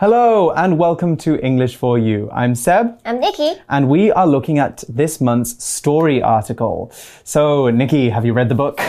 Hello and welcome to English for You. I'm Seb. I'm Nikki. And we are looking at this month's story article. So, Nikki, have you read the book?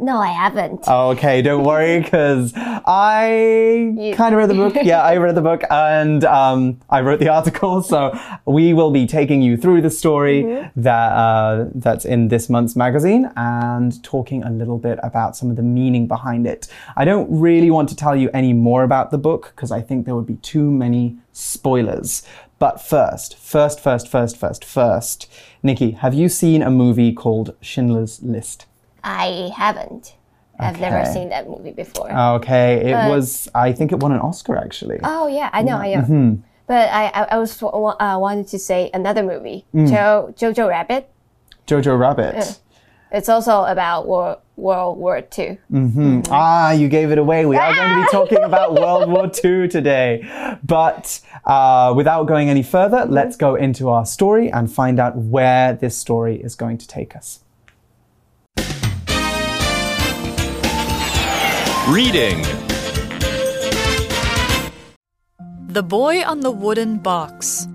No, I haven't. Okay, don't worry, because I kind of read the book. Yeah, I read the book and um, I wrote the article. So we will be taking you through the story Mm -hmm. that uh, that's in this month's magazine and talking a little bit about some of the meaning behind it. I don't really want to tell you any more about the book because I think there would be too many spoilers. But first, first, first, first, first, first, Nikki, have you seen a movie called Schindler's List? I haven't. I've never seen that movie before. Okay, it but, was. I think it won an Oscar actually. Oh yeah, I know, I know. Mm -hmm. But I, I, I was uh, wanted to say another movie, mm. jo, Jojo Rabbit. Jojo Rabbit. Yeah. It's also about World, World War II. Mm -hmm. Ah, you gave it away. We are going to be talking about World War II today. But uh, without going any further, let's go into our story and find out where this story is going to take us. Reading The Boy on the Wooden Box.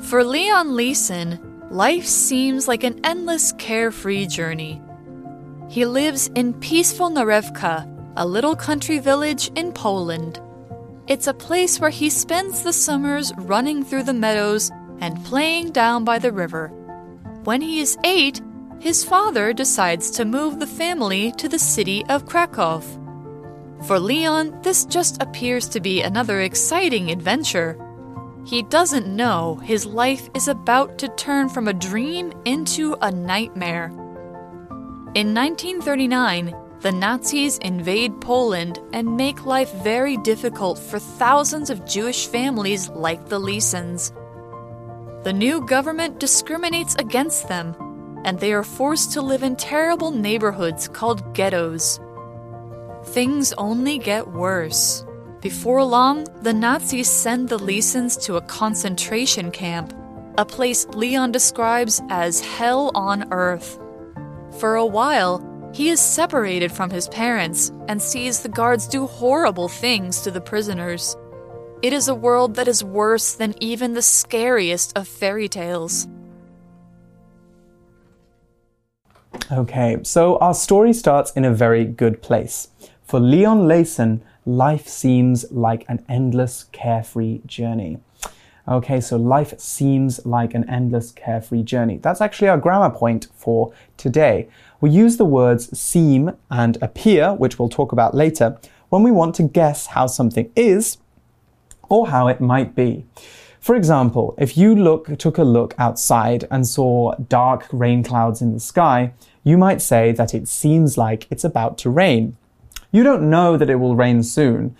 For Leon Leyson, life seems like an endless carefree journey. He lives in peaceful Narewka, a little country village in Poland. It's a place where he spends the summers running through the meadows and playing down by the river. When he is eight, his father decides to move the family to the city of Krakow. For Leon, this just appears to be another exciting adventure. He doesn't know his life is about to turn from a dream into a nightmare. In 1939, the Nazis invade Poland and make life very difficult for thousands of Jewish families like the Leysons. The new government discriminates against them and they are forced to live in terrible neighborhoods called ghettos. Things only get worse. Before long, the Nazis send the Leysons to a concentration camp, a place Leon describes as hell on earth. For a while, he is separated from his parents and sees the guards do horrible things to the prisoners. It is a world that is worse than even the scariest of fairy tales. Okay, so our story starts in a very good place. For Leon Leyson, life seems like an endless, carefree journey. Okay, so life seems like an endless, carefree journey. That's actually our grammar point for today. We use the words seem and appear, which we'll talk about later, when we want to guess how something is or how it might be. For example, if you look, took a look outside and saw dark rain clouds in the sky, you might say that it seems like it's about to rain. You don't know that it will rain soon,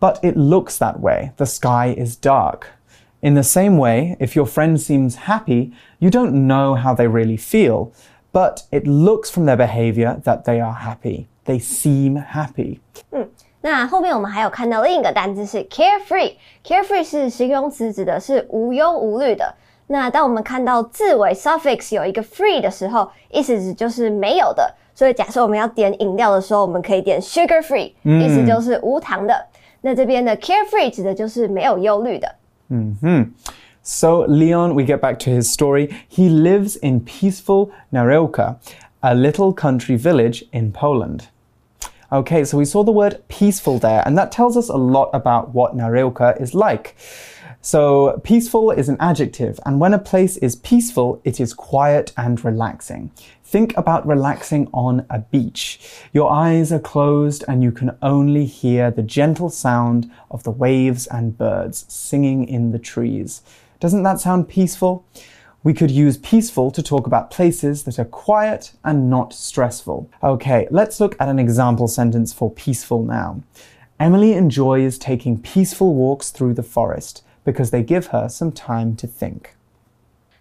but it looks that way. The sky is dark. In the same way, if your friend seems happy, you don't know how they really feel, but it looks from their behavior that they are happy. They seem happy. 嗯，那后面我们还有看到另一个单词是 carefree。carefree 是形容词，指的是无忧无虑的。 那当我们看到字尾 suffix 有一个 free 的时候，意思指就是没有的。所以假设我们要点饮料的时候，我们可以点 sugar free，、嗯、意思就是无糖的。那这边的 carefree 指的就是没有忧虑的。嗯哼。So Leon, we get back to his story. He lives in peaceful Narewka, a little country village in Poland. Okay, so we saw the word peaceful there, and that tells us a lot about what Narewka is like. So, peaceful is an adjective, and when a place is peaceful, it is quiet and relaxing. Think about relaxing on a beach. Your eyes are closed, and you can only hear the gentle sound of the waves and birds singing in the trees. Doesn't that sound peaceful? We could use peaceful to talk about places that are quiet and not stressful. Okay, let's look at an example sentence for peaceful now. Emily enjoys taking peaceful walks through the forest because they give her some time to think.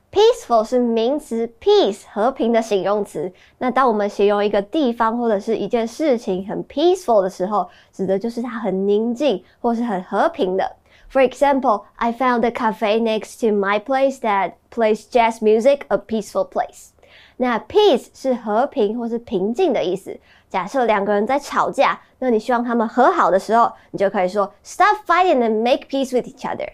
Peaceful 是名词，peace 和平的形容词。那当我们形容一个地方或者是一件事情很 peaceful 的时候，指的就是它很宁静或是很和平的。For example, I found a cafe next to my place that plays jazz music, a peaceful place. 那 peace 是和平或是平静的意思。 假设两个人在吵架，那你希望他们和好的时候，你就可以说 Stop fighting and make peace with each other。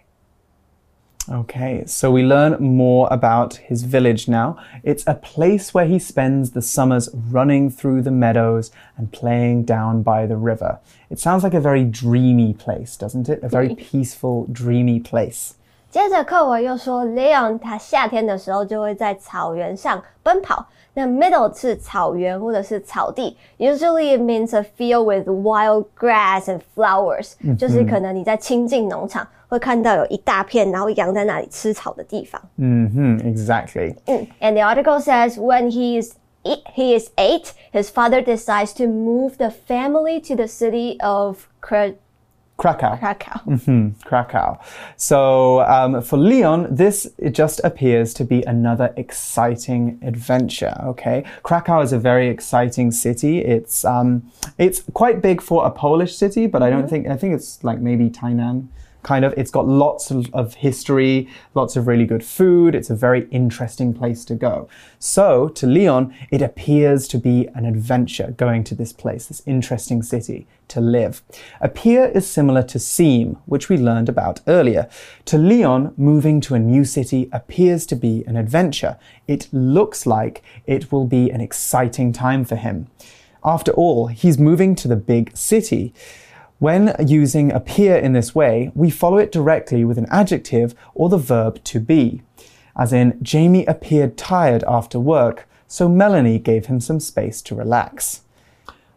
Okay, so we learn more about his village now. It's a place where he spends the summers running through the meadows and playing down by the river. It sounds like a very dreamy place, doesn't it? A very peaceful, dreamy place. 接着课文又说，Leon 他夏天的时候就会在草原上奔跑。那 meadow 是草原或者是草地，usually it means a field with wild grass and flowers，、就是可能你在亲近农场会看到有一大片，然后羊在那里吃草的地方。 hmm exactly. 嗯，and the article says when he is he is eight, his father decides to move the family to the city of Kra- Krakow. Krakow. Hmm, Krakow. So um, for Leon, this it just appears to be another exciting adventure. Okay, Krakow is a very exciting city. It's um, it's quite big for a Polish city, but I don't think I think it's like maybe Tainan. Kind of, it's got lots of, of history, lots of really good food. It's a very interesting place to go. So, to Leon, it appears to be an adventure going to this place, this interesting city to live. Appear is similar to seem, which we learned about earlier. To Leon, moving to a new city appears to be an adventure. It looks like it will be an exciting time for him. After all, he's moving to the big city. When using appear in this way, we follow it directly with an adjective or the verb to be. As in, Jamie appeared tired after work, so Melanie gave him some space to relax.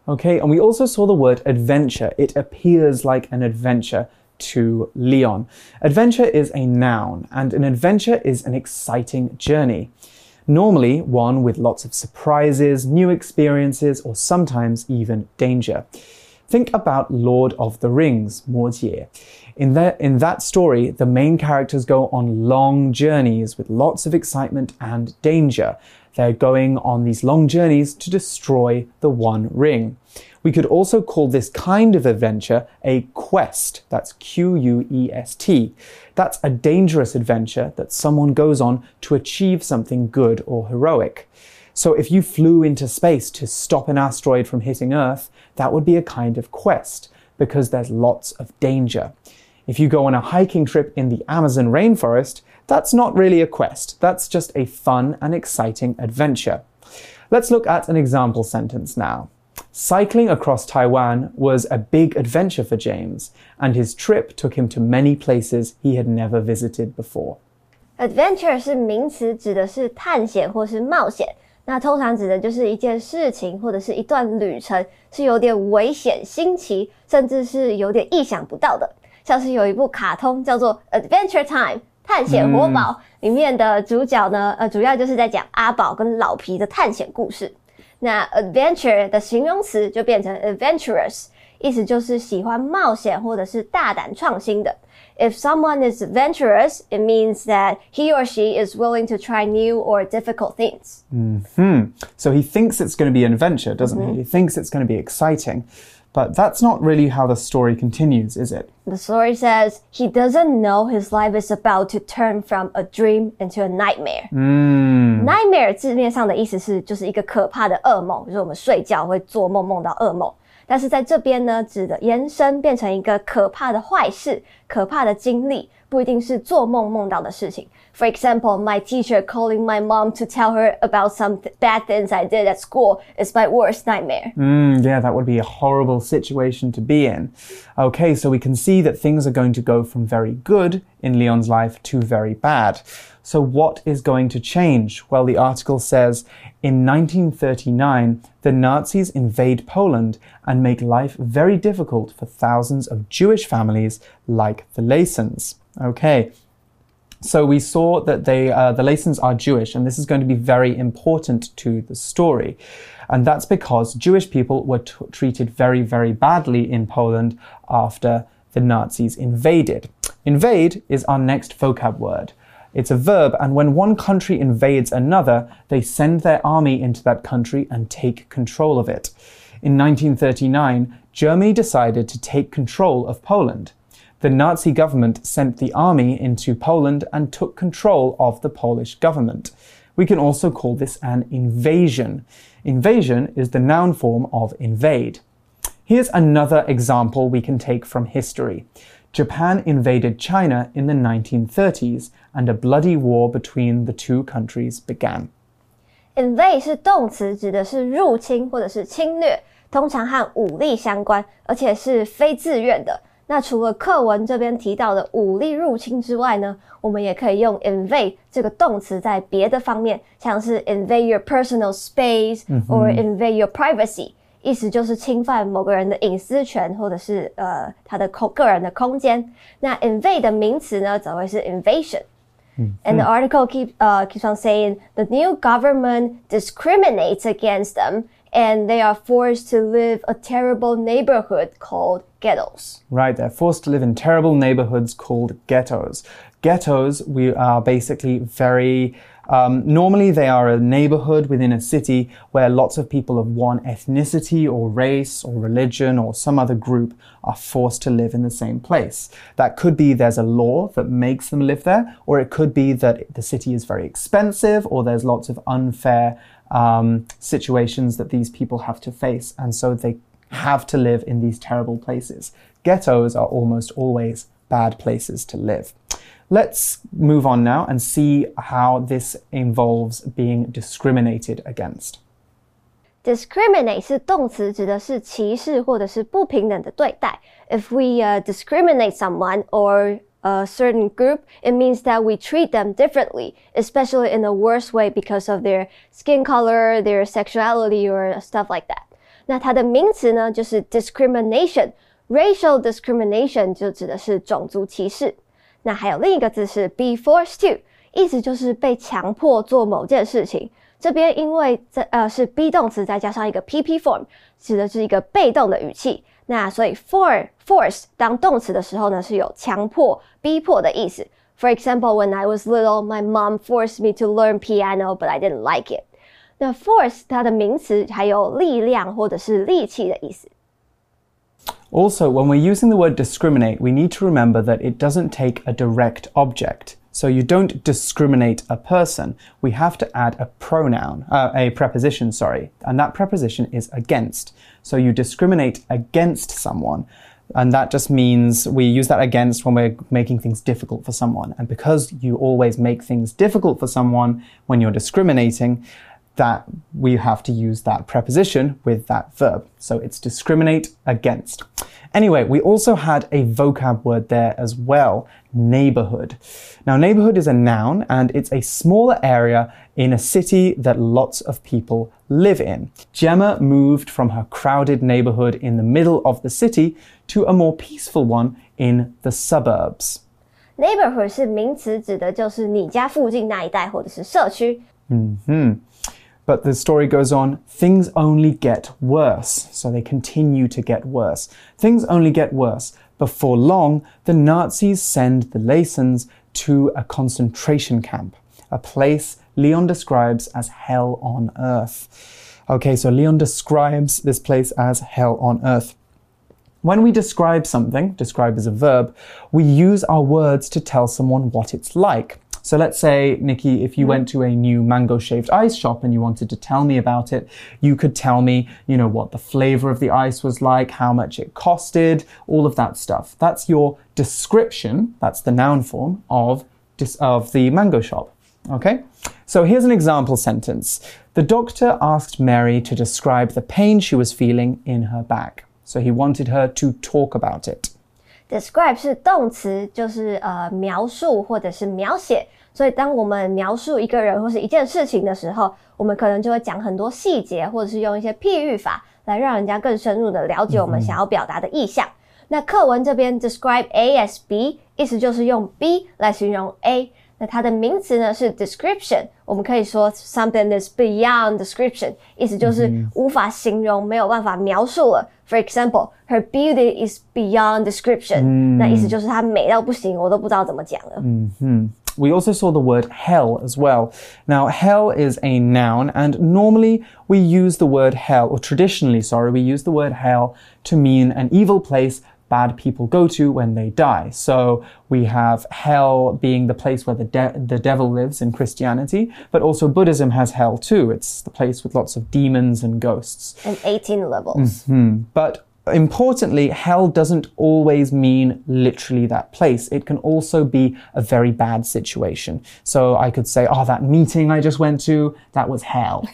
Okay, and we also saw the word adventure. It appears like an adventure to Leon. Adventure is a noun, and an adventure is an exciting journey. Normally, one with lots of surprises, new experiences, or sometimes even danger. Think about Lord of the Rings, 魔戒. In that, in that story, the main characters go on long journeys with lots of excitement and danger. They're going on these long journeys to destroy the One Ring. We could also call this kind of adventure a quest. That's Q U E S T. That's a dangerous adventure that someone goes on to achieve something good or heroic. So if you flew into space to stop an asteroid from hitting Earth, that would be a kind of quest because there's lots of danger. If you go on a hiking trip in the Amazon rainforest, that's not really a quest. That's just a fun and exciting adventure. Let's look at an example sentence now. Cycling across Taiwan was a big adventure for James, and his trip took him to many places he had never visited before. Adventure 是名词，指的是探险或是冒险。 那通常指的就是一件事情或者是一段旅程，是有点危险、新奇，甚至是有点意想不到的。像是有一部卡通叫做《Adventure Time》探险活宝，里面的主角呢，呃，主要就是在讲阿宝跟老皮的探险故事。那 adventure 的形容词就变成 adventurous，意思就是喜欢冒险或者是大胆创新的。If someone is adventurous, it means that he or she is willing to try new or difficult things. Hmm. So he thinks it's going to be an adventure, doesn't he? He thinks it's going to be exciting. But that's not really how the story continues, is it? The story says he doesn't know his life is about to turn from a dream into a nightmare. Nightmare 字面上的意思是就是一个可怕的噩梦，就是我们睡觉会做梦梦到噩梦。 但是在这边呢，指的延伸变成一个可怕的坏事、可怕的经历，不一定是做梦梦到的事情。For example, my teacher calling my mom to tell her about some th bad things I did at school is my worst nightmare. Mm, yeah, that would be a horrible situation to be in. Okay, so we can see that things are going to go from very good in Leon's life to very bad. So, what is going to change? Well, the article says in 1939, the Nazis invade Poland and make life very difficult for thousands of Jewish families like the Leysons. Okay, so we saw that they, uh, the Leysons are Jewish, and this is going to be very important to the story. And that's because Jewish people were treated very, very badly in Poland after the Nazis invaded. Invade is our next vocab word. It's a verb, and when one country invades another, they send their army into that country and take control of it. In 1939, Germany decided to take control of Poland the Nazi government sent the army into Poland and took control of the Polish government. We can also call this an invasion. Invasion is the noun form of invade. Here's another example we can take from history. Japan invaded China in the 1930s, and a bloody war between the two countries began. invade 是动词，指的是入侵或者是侵略，通常和武力相关，而且是非自愿的。 那除了课文这边提到的武力入侵之外呢，我们也可以用 invade 这个动词在别的方面，像是 invade your personal space or invade your privacy，意思就是侵犯某个人的隐私权或者是呃他的空个人的空间。那 invade 的名词呢，则会是 invasion。And the article keep uh, keeps on saying the new government discriminates against them, and they are forced to live a terrible neighborhood called ghettos. Right, they're forced to live in terrible neighborhoods called ghettos. Ghettos, we are basically very um, normally, they are a neighborhood within a city where lots of people of one ethnicity or race or religion or some other group are forced to live in the same place. That could be there's a law that makes them live there, or it could be that the city is very expensive, or there's lots of unfair um, situations that these people have to face, and so they have to live in these terrible places. Ghettos are almost always bad places to live. Let's move on now and see how this involves being discriminated against. Discriminate 是动词，指的是歧视或者是不平等的对待。If we uh, discriminate someone or a certain group, it means that we treat them differently, especially in a worse way because of their skin color, their sexuality, or stuff like that. 那它的名词呢，就是 discrimination。Racial discrimination 就指的是种族歧视。 那还有另一个字是 be forced to，意思就是被强迫做某件事情。这边因为这呃是 be 动词再加上一个 PP form，指的是一个被动的语气。那所以 for force 当动词的时候呢，是有强迫、逼迫的意思。For example, when I was little, my mom forced me to learn piano, but I didn't like it. 那 force 它的名词还有力量或者是力气的意思。Also, when we're using the word discriminate, we need to remember that it doesn't take a direct object. So you don't discriminate a person. We have to add a pronoun, uh, a preposition, sorry, and that preposition is against. So you discriminate against someone. And that just means we use that against when we're making things difficult for someone. And because you always make things difficult for someone when you're discriminating, that we have to use that preposition with that verb. So it's discriminate against. Anyway, we also had a vocab word there as well neighborhood. Now, neighborhood is a noun and it's a smaller area in a city that lots of people live in. Gemma moved from her crowded neighborhood in the middle of the city to a more peaceful one in the suburbs. Neighborhood 是名词，指的就是你家附近那一带或者是社区。嗯哼。 but the story goes on, things only get worse. So they continue to get worse. Things only get worse. Before long, the Nazis send the Leysons to a concentration camp, a place Leon describes as hell on earth. Okay, so Leon describes this place as hell on earth. When we describe something, describe is a verb, we use our words to tell someone what it's like. So let's say, Nikki, if you mm-hmm. went to a new mango shaved ice shop and you wanted to tell me about it, you could tell me, you know, what the flavor of the ice was like, how much it costed, all of that stuff. That's your description, that's the noun form of, of the mango shop. Okay? So here's an example sentence. The doctor asked Mary to describe the pain she was feeling in her back. So he wanted her to talk about it. Describe 是动词，就是呃描述或者是描写。所以当我们描述一个人或是一件事情的时候，我们可能就会讲很多细节，或者是用一些譬喻法来让人家更深入的了解我们想要表达的意象。那课文这边 describe A as B，意思就是用 B 来形容 A。那它的名词呢是 description，我们可以说 something is beyond description，意思就是无法形容，没有办法描述了。For example, her beauty is beyond description，那意思就是她美到不行，我都不知道怎么讲了。嗯哼。We also saw the word hell as well. Now, hell is a noun, and normally we use the word hell, or traditionally, sorry, we use the word hell to mean an evil place bad people go to when they die. So we have hell being the place where the, de- the devil lives in Christianity, but also Buddhism has hell too. It's the place with lots of demons and ghosts. And 18 levels. Mm-hmm. But importantly, hell doesn't always mean literally that place. It can also be a very bad situation. So I could say, oh, that meeting I just went to, that was hell.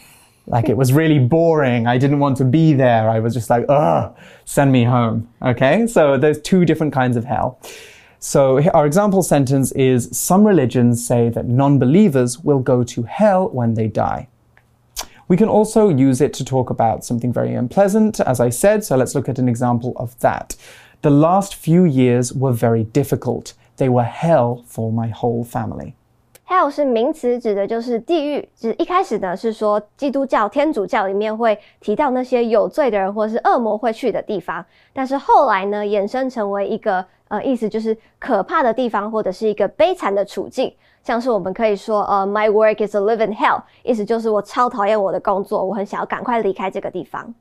Like it was really boring. I didn't want to be there. I was just like, ugh, send me home. Okay? So there's two different kinds of hell. So our example sentence is Some religions say that non believers will go to hell when they die. We can also use it to talk about something very unpleasant, as I said, so let's look at an example of that. The last few years were very difficult. They were hell for my whole family hell 是名词，指的就是地狱。指一开始呢是说基督教、天主教里面会提到那些有罪的人或是恶魔会去的地方，但是后来呢衍生成为一个呃意思就是可怕的地方或者是一个悲惨的处境。像是我们可以说，呃，My work is a living hell，意思就是我超讨厌我的工作，我很想要赶快离开这个地方。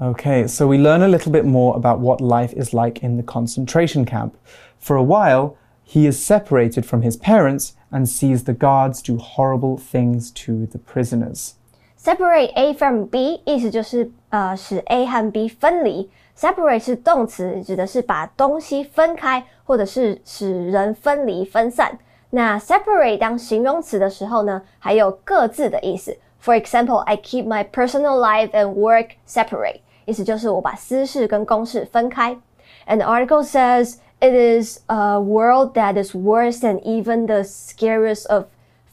Okay, so we learn a little bit more about what life is like in the concentration camp. For a while, he is separated from his parents and sees the guards do horrible things to the prisoners. Separate A from B，意思就是呃使 A 和 B 分离。Separate 是动词，指的是把东西分开，或者是使人分离分散。那 separate 当形容词的时候呢，还有各自的意思。For example, I keep my personal life and work separate，意思就是我把私事跟公事分开。And the article says it is a world that is worse than even the scariest of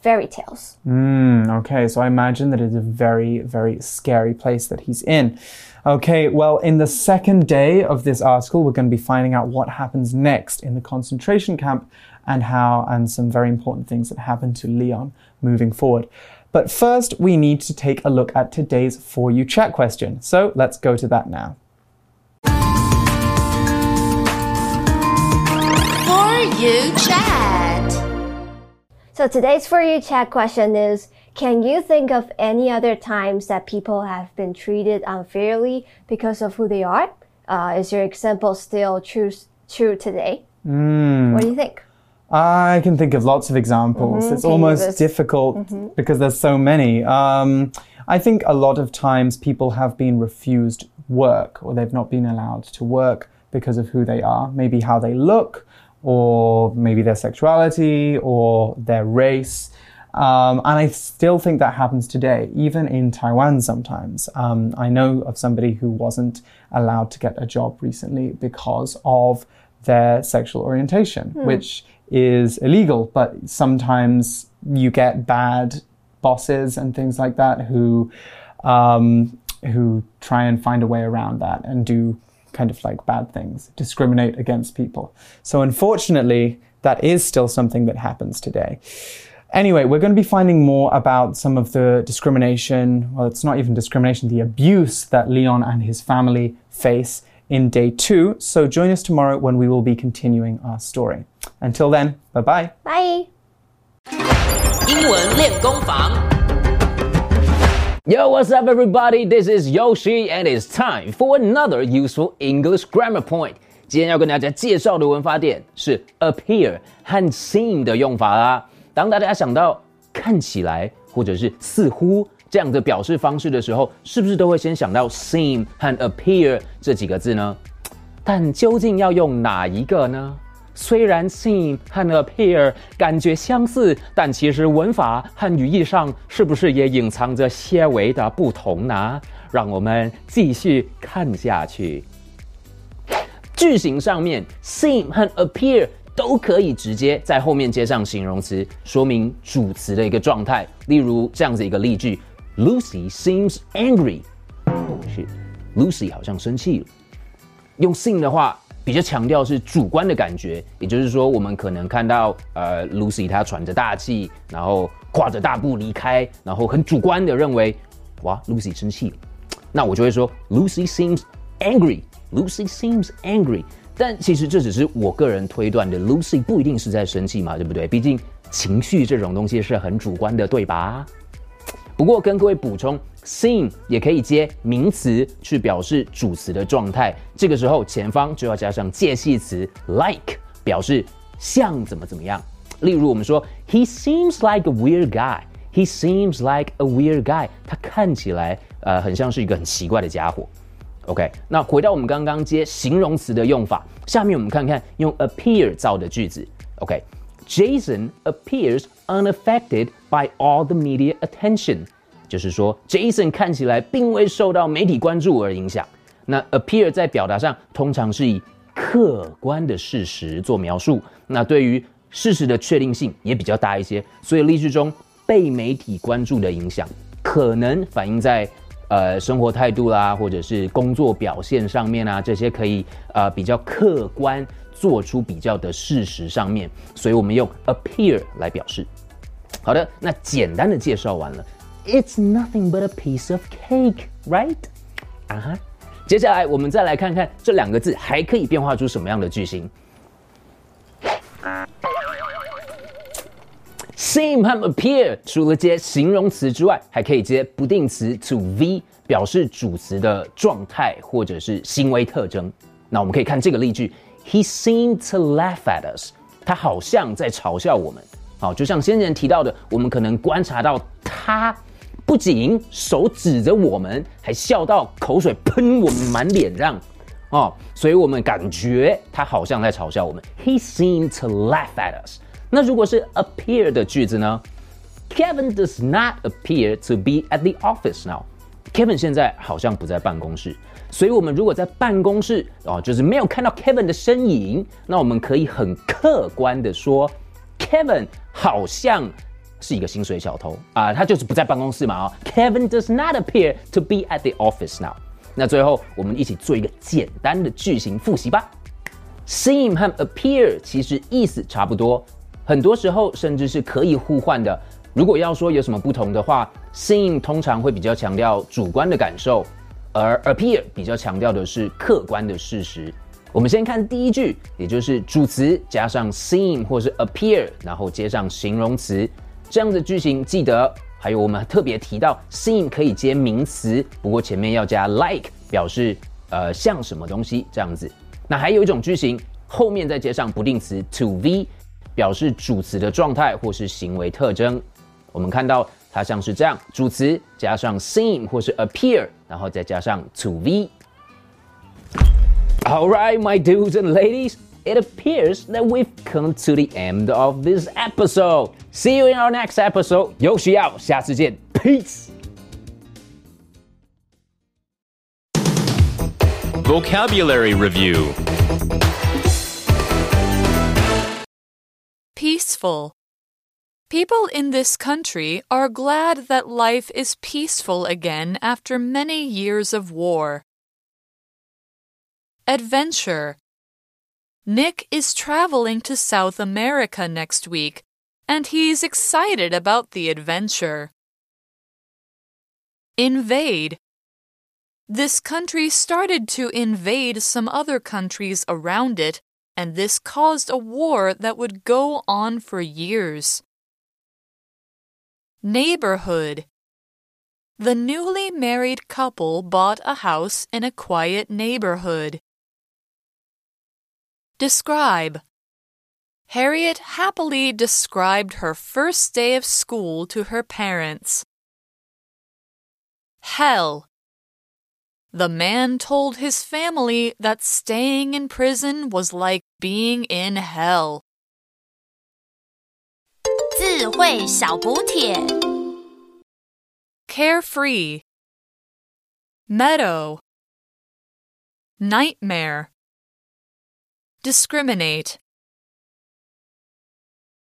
fairy tales. Mm, okay, so I imagine that it's a very, very scary place that he's in. Okay, well, in the second day of this article, we're going to be finding out what happens next in the concentration camp and how, and some very important things that happen to Leon moving forward. But first, we need to take a look at today's For You chat question. So let's go to that now. You chat. So today's for you chat question is Can you think of any other times that people have been treated unfairly because of who they are? Uh, is your example still true, true today? What do you think? I can think of lots of examples. It's Can you almost list- difficult because there's so many. Um, I think a lot of times people have been refused work or they've not been allowed to work because of who they are, maybe how they look, or maybe their sexuality or their race. Um, and I still think that happens today, even in Taiwan sometimes. Um, I know of somebody who wasn't allowed to get a job recently because of their sexual orientation, which is illegal, but sometimes you get bad bosses and things like that who um, who try and find a way around that and do kind of like bad things, discriminate against people. So unfortunately, that is still something that happens today. Anyway, we're going to be finding more about some of the discrimination. Well, it's not even discrimination, the abuse that Leon and his family face in day two. So join us tomorrow when we will be continuing our story. Until then, bye bye. Bye! 英文练功房。 Yo, what's up, everybody? This is Yoshi, and it's time for another useful English grammar point. 今天要跟大家介绍的文法点是 appear 和 seem 的用法啦。当大家想到看起来或者是似乎这样的表示方式的时候，是不是都会先想到 seem 和 appear 这几个字呢？但究竟要用哪一个呢？虽然 seem 和 appear 感觉相似，但其实文法和语义上是不是也隐藏着些微的不同呢？让我们继续看下去。句型上面 seem 和 appear 都可以直接在后面接上形容词，说明主词的一个状态。例如这样子一个例句：Lucy seems angry。是，Lucy 好像生气了。用 seem 的话，比较强调是主观的感觉，也就是说，我们可能看到呃 Lucy 她喘着大气，然后跨着大步离开，然后很主观的认为，哇，Lucy 生气了，那我就会说 Lucy seems angry。Lucy seems angry，但其实这只是我个人推断的，Lucy 不一定是在生气嘛，对不对？毕竟情绪这种东西是很主观的，对吧不过跟各位补充，seem 也可以接名词去表示主词的状态，这个时候前方就要加上介系词 like，表示像怎么怎么样。例如我们说，He seems like a weird guy。He seems like a weird guy。他看起来呃很像是一个很奇怪的家伙。OK，那回到我们刚刚接形容词的用法，下面我们看看用 appear 造的句子。OK，Jason appears unaffected by all the media attention，就是说 Jason 看起来并未受到媒体关注而影响。那 appear 在表达上通常是以客观的事实做描述，那对于事实的确定性也比较大一些，所以例句中被媒体关注的影响可能反映在呃生活态度啦，或者是工作表现上面啊，这些可以呃比较客观做出比较的事实上面，所以我们用 appear 来表示。好的，那简单的介绍完了，It's nothing but a piece of cake, right？啊哈，接下来我们再来看看这两个字还可以变化出什么样的句型。Seem 和 appear 除了接形容词之外，还可以接不定词 to v，表示主词的状态或者是行为特征。那我们可以看这个例句：He seemed to laugh at us。他好像在嘲笑我们。好，就像先前提到的，我们可能观察到他不仅手指着我们，还笑到口水喷我们满脸上。哦，所以我们感觉他好像在嘲笑我们。He seemed to laugh at us。那如果是 appear 的句子呢？Kevin does not appear to be at the office now. Kevin 现在好像不在办公室，所以我们如果在办公室哦，就是没有看到 Kevin 的身影，那我们可以很客观的说，Kevin 好像是一个薪水小偷啊，他就是不在办公室嘛啊。Kevin does not appear to be at the office now. 那最后我们一起做一个简单的句型复习吧。Seem 和 appear 其实意思差不多。很多时候甚至是可以互换的。如果要说有什么不同的话，seem 通常会比较强调主观的感受，而 appear 比较强调的是客观的事实。我们先看第一句，也就是主词加上 seem 或是 appear，然后接上形容词，这样的句型记得。还有我们特别提到 seem 可以接名词，不过前面要加 like 表示呃像什么东西这样子。那还有一种句型，后面再接上不定词 to v。表示主词的状态或是行为特征，我们看到它像是这样：主词加上 seem 或是 appear，然后再加上 to v。All right, my dudes and ladies, it appears that we've come to the end of this episode. See you in our next episode. 有需要，下次见，peace. Vocabulary Review Peaceful. People in this country are glad that life is peaceful again after many years of war. Adventure. Nick is traveling to South America next week, and he's excited about the adventure. Invade. This country started to invade some other countries around it and this caused a war that would go on for years. Neighborhood The newly married couple bought a house in a quiet neighborhood. Describe Harriet happily described her first day of school to her parents. Hell the man told his family that staying in prison was like being in hell. 智慧小补帖 Carefree Meadow Nightmare Discriminate